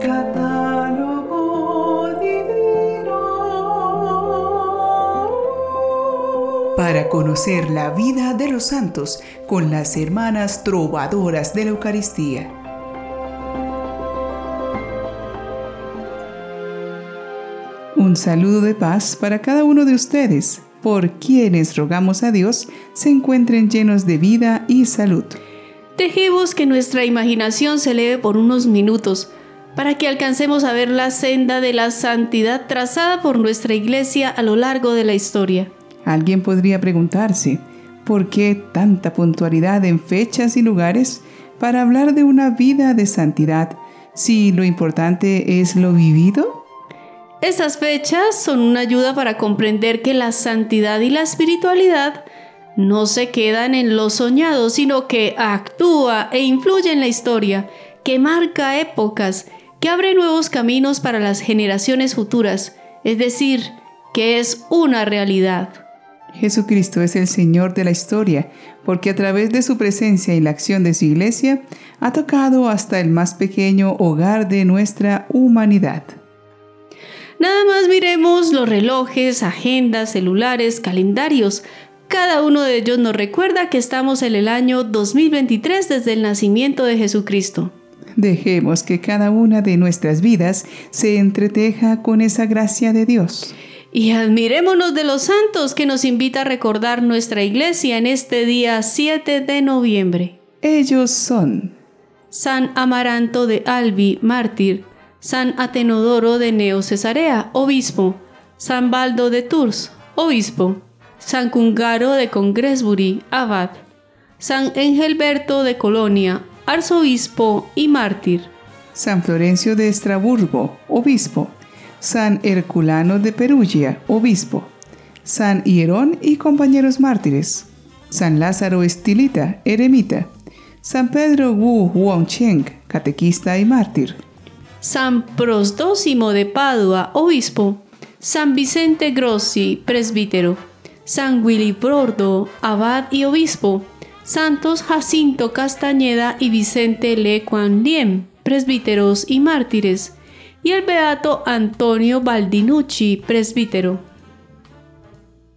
Catálogo divino. Para conocer la vida de los santos con las hermanas trovadoras de la Eucaristía. Un saludo de paz para cada uno de ustedes, por quienes rogamos a Dios se encuentren llenos de vida y salud. Dejemos que nuestra imaginación se eleve por unos minutos para que alcancemos a ver la senda de la santidad trazada por nuestra iglesia a lo largo de la historia. Alguien podría preguntarse, ¿por qué tanta puntualidad en fechas y lugares para hablar de una vida de santidad si lo importante es lo vivido? Esas fechas son una ayuda para comprender que la santidad y la espiritualidad no se quedan en lo soñado, sino que actúa e influye en la historia, que marca épocas, que abre nuevos caminos para las generaciones futuras, es decir, que es una realidad. Jesucristo es el Señor de la historia, porque a través de su presencia y la acción de su iglesia ha tocado hasta el más pequeño hogar de nuestra humanidad. Nada más miremos los relojes, agendas, celulares, calendarios. Cada uno de ellos nos recuerda que estamos en el año 2023 desde el nacimiento de Jesucristo. Dejemos que cada una de nuestras vidas se entreteja con esa gracia de Dios. Y admirémonos de los santos que nos invita a recordar nuestra iglesia en este día 7 de noviembre. Ellos son San Amaranto de Albi, mártir, San Atenodoro de Neo Cesarea, obispo, San Baldo de Tours, obispo, San Cungaro de Congresbury, abad, San Engelberto de Colonia, arzobispo y mártir, San Florencio de Estraburgo, obispo, San Herculano de Perugia, obispo, San Hierón y compañeros mártires, San Lázaro Estilita, eremita, San Pedro Wu Wongcheng, catequista y mártir, San Prosdócimo de Padua, obispo, San Vicente Grossi, presbítero, San Willibrordo, abad y obispo, Santos Jacinto Castañeda y Vicente Le Diem, presbíteros y mártires, y el beato Antonio Baldinucci, presbítero.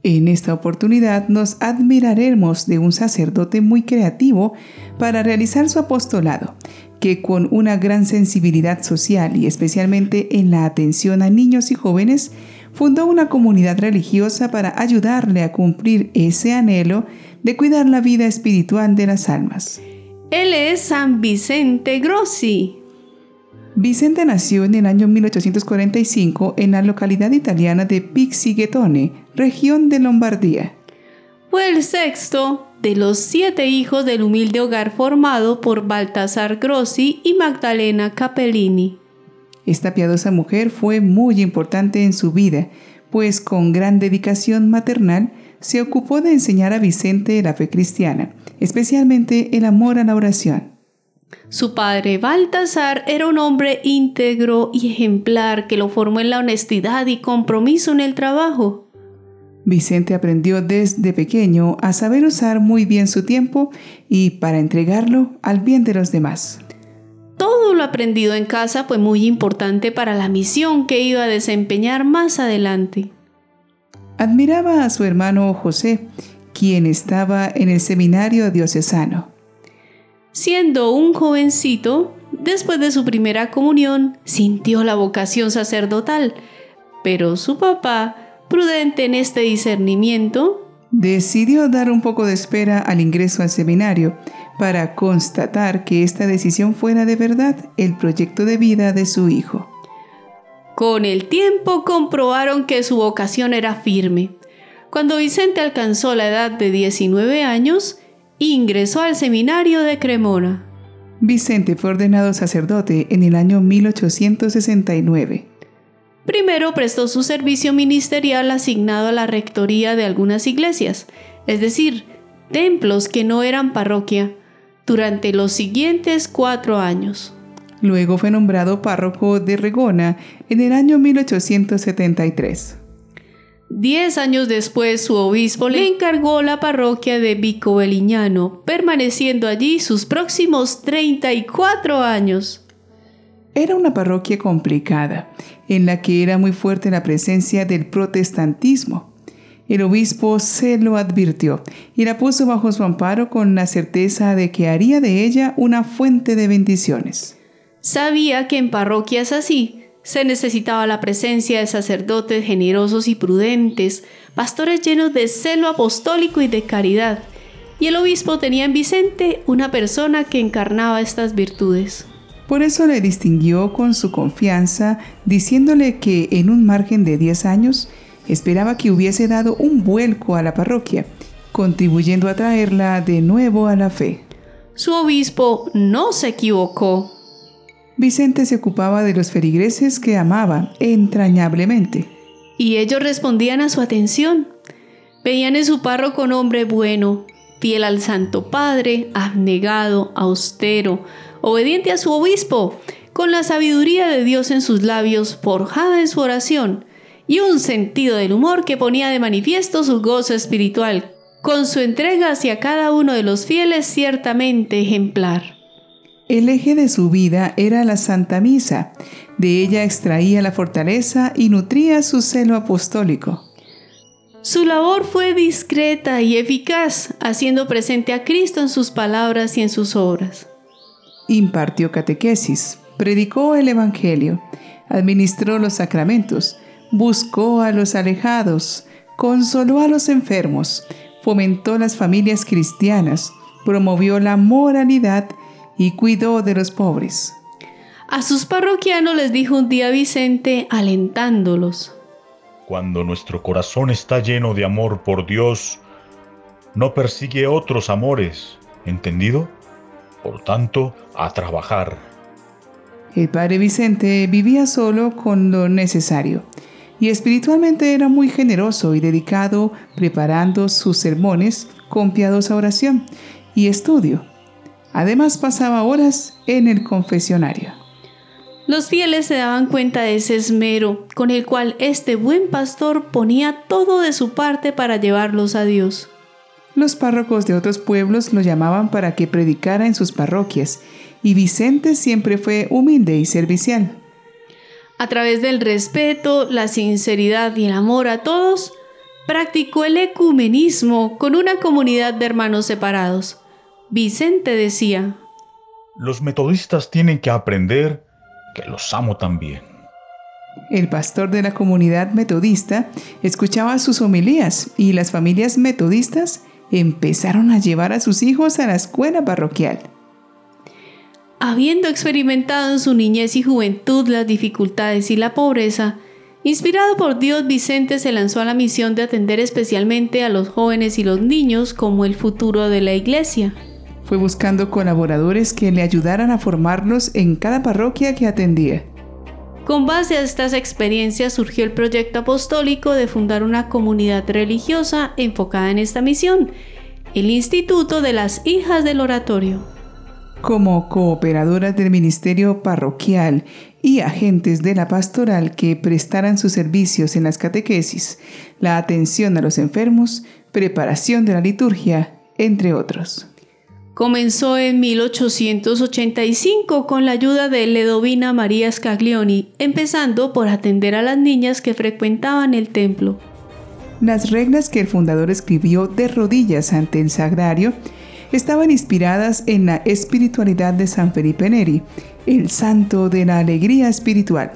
En esta oportunidad nos admiraremos de un sacerdote muy creativo para realizar su apostolado, que con una gran sensibilidad social y especialmente en la atención a niños y jóvenes, fundó una comunidad religiosa para ayudarle a cumplir ese anhelo de cuidar la vida espiritual de las almas. Él es San Vicente Grossi. Vicente nació en el año 1845 en la localidad italiana de Pixighetone, región de Lombardía. Fue el sexto de los siete hijos del humilde hogar formado por Baltasar Grossi y Magdalena Capellini. Esta piadosa mujer fue muy importante en su vida, pues con gran dedicación maternal se ocupó de enseñar a Vicente la fe cristiana, especialmente el amor a la oración. Su padre Baltasar era un hombre íntegro y ejemplar que lo formó en la honestidad y compromiso en el trabajo. Vicente aprendió desde pequeño a saber usar muy bien su tiempo y para entregarlo al bien de los demás. Lo aprendido en casa fue muy importante para la misión que iba a desempeñar más adelante. Admiraba a su hermano José, quien estaba en el seminario diocesano. Siendo un jovencito, después de su primera comunión, sintió la vocación sacerdotal, pero su papá prudente en este discernimiento, decidió dar un poco de espera al ingreso al seminario para constatar que esta decisión fuera de verdad el proyecto de vida de su hijo. Con el tiempo comprobaron que su vocación era firme. Cuando Vicente alcanzó la edad de 19 años, ingresó al seminario de Cremona. Vicente fue ordenado sacerdote en el año 1869. Primero prestó su servicio ministerial asignado a la rectoría de algunas iglesias, es decir, templos que no eran parroquia, durante los siguientes cuatro años. Luego fue nombrado párroco de Regona en el año 1873. Diez años después, su obispo le encargó la parroquia de Vico Beliñano, permaneciendo allí sus próximos 34 años. Era una parroquia complicada, en la que era muy fuerte la presencia del protestantismo. El obispo se lo advirtió y la puso bajo su amparo con la certeza de que haría de ella una fuente de bendiciones. Sabía que en parroquias así se necesitaba la presencia de sacerdotes generosos y prudentes, pastores llenos de celo apostólico y de caridad, y el obispo tenía en Vicente una persona que encarnaba estas virtudes. Por eso le distinguió con su confianza, diciéndole que en un margen de 10 años esperaba que hubiese dado un vuelco a la parroquia, contribuyendo a traerla de nuevo a la fe. Su obispo no se equivocó. Vicente se ocupaba de los feligreses que amaba entrañablemente. Y ellos respondían a su atención. Veían en su párroco un hombre bueno, fiel al Santo Padre, abnegado, austero, obediente a su obispo, con la sabiduría de Dios en sus labios, forjada en su oración, y un sentido del humor que ponía de manifiesto su gozo espiritual, con su entrega hacia cada uno de los fieles ciertamente ejemplar. El eje de su vida era la Santa Misa. De ella extraía la fortaleza y nutría su celo apostólico. Su labor fue discreta y eficaz, haciendo presente a Cristo en sus palabras y en sus obras. Impartió catequesis, predicó el Evangelio, administró los sacramentos, buscó a los alejados, consoló a los enfermos, fomentó las familias cristianas, promovió la moralidad y cuidó de los pobres. A sus parroquianos les dijo un día Vicente, alentándolos. Cuando nuestro corazón está lleno de amor por Dios, no persigue otros amores, ¿entendido? Por tanto, a trabajar. El padre Vicente vivía solo con lo necesario y espiritualmente era muy generoso y dedicado preparando sus sermones con piadosa oración y estudio. Además pasaba horas en el confesionario. Los fieles se daban cuenta de ese esmero con el cual este buen pastor ponía todo de su parte para llevarlos a Dios. Los párrocos de otros pueblos lo llamaban para que predicara en sus parroquias, y Vicente siempre fue humilde y servicial. A través del respeto, la sinceridad y el amor a todos, practicó el ecumenismo con una comunidad de hermanos separados. Vicente decía, Los metodistas tienen que aprender que los amo también. El pastor de la comunidad metodista escuchaba sus homilías y las familias metodistas empezaron a llevar a sus hijos a la escuela parroquial. Habiendo experimentado en su niñez y juventud las dificultades y la pobreza, inspirado por Dios, Vicente se lanzó a la misión de atender especialmente a los jóvenes y los niños como el futuro de la iglesia. Fue buscando colaboradores que le ayudaran a formarlos en cada parroquia que atendía. Con base a estas experiencias surgió el proyecto apostólico de fundar una comunidad religiosa enfocada en esta misión, el Instituto de las Hijas del Oratorio. Como cooperadoras del ministerio parroquial y agentes de la pastoral que prestaran sus servicios en las catequesis, la atención a los enfermos, preparación de la liturgia, entre otros. Comenzó en 1885 con la ayuda de Ledovina María Scaglioni, empezando por atender a las niñas que frecuentaban el templo. Las reglas que el fundador escribió de rodillas ante el sagrario estaban inspiradas en la espiritualidad de San Felipe Neri, el santo de la alegría espiritual.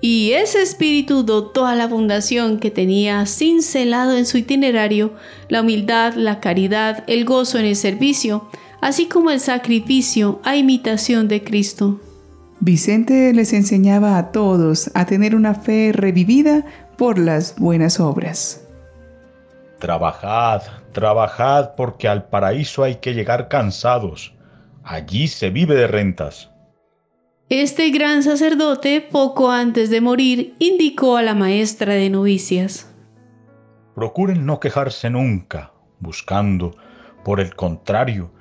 Y ese espíritu dotó a la fundación que tenía cincelado en su itinerario la humildad, la caridad, el gozo en el servicio, así como el sacrificio a imitación de Cristo. Vicente les enseñaba a todos a tener una fe revivida por las buenas obras. Trabajad, trabajad porque al paraíso hay que llegar cansados. Allí se vive de rentas. Este gran sacerdote, poco antes de morir, indicó a la maestra de novicias. Procuren no quejarse nunca, buscando, por el contrario,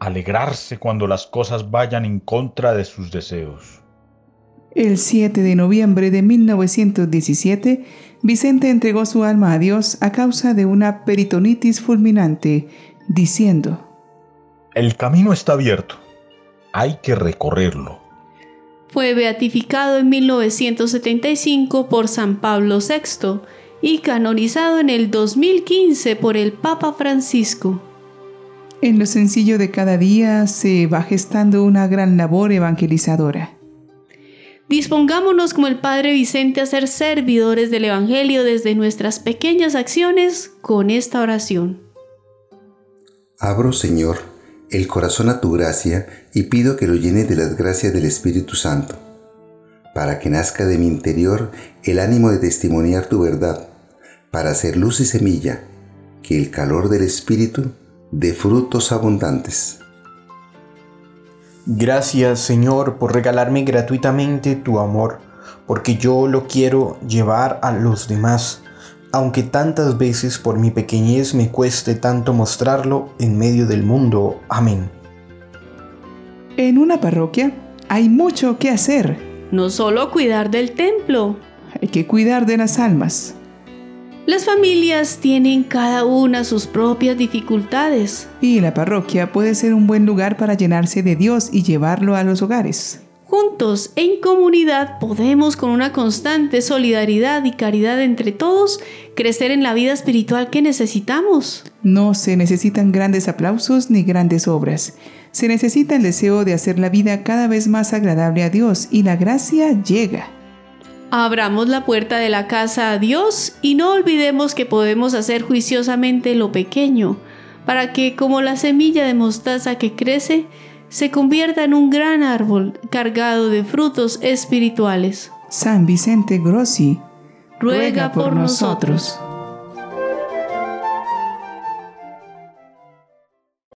alegrarse cuando las cosas vayan en contra de sus deseos. El 7 de noviembre de 1917, Vicente entregó su alma a Dios a causa de una peritonitis fulminante, diciendo, El camino está abierto, hay que recorrerlo. Fue beatificado en 1975 por San Pablo VI y canonizado en el 2015 por el Papa Francisco. En lo sencillo de cada día se va gestando una gran labor evangelizadora. Dispongámonos como el Padre Vicente a ser servidores del Evangelio desde nuestras pequeñas acciones con esta oración. Abro, Señor, el corazón a tu gracia y pido que lo llene de las gracias del Espíritu Santo, para que nazca de mi interior el ánimo de testimoniar tu verdad, para hacer luz y semilla, que el calor del Espíritu dé frutos abundantes. Gracias Señor por regalarme gratuitamente tu amor, porque yo lo quiero llevar a los demás, aunque tantas veces por mi pequeñez me cueste tanto mostrarlo en medio del mundo. Amén. En una parroquia hay mucho que hacer. No solo cuidar del templo. Hay que cuidar de las almas. Las familias tienen cada una sus propias dificultades. Y la parroquia puede ser un buen lugar para llenarse de Dios y llevarlo a los hogares. Juntos, en comunidad, podemos con una constante solidaridad y caridad entre todos crecer en la vida espiritual que necesitamos. No se necesitan grandes aplausos ni grandes obras. Se necesita el deseo de hacer la vida cada vez más agradable a Dios y la gracia llega. Abramos la puerta de la casa a Dios y no olvidemos que podemos hacer juiciosamente lo pequeño, para que, como la semilla de mostaza que crece, se convierta en un gran árbol cargado de frutos espirituales. San Vicente Grossi, ruega, por, nosotros.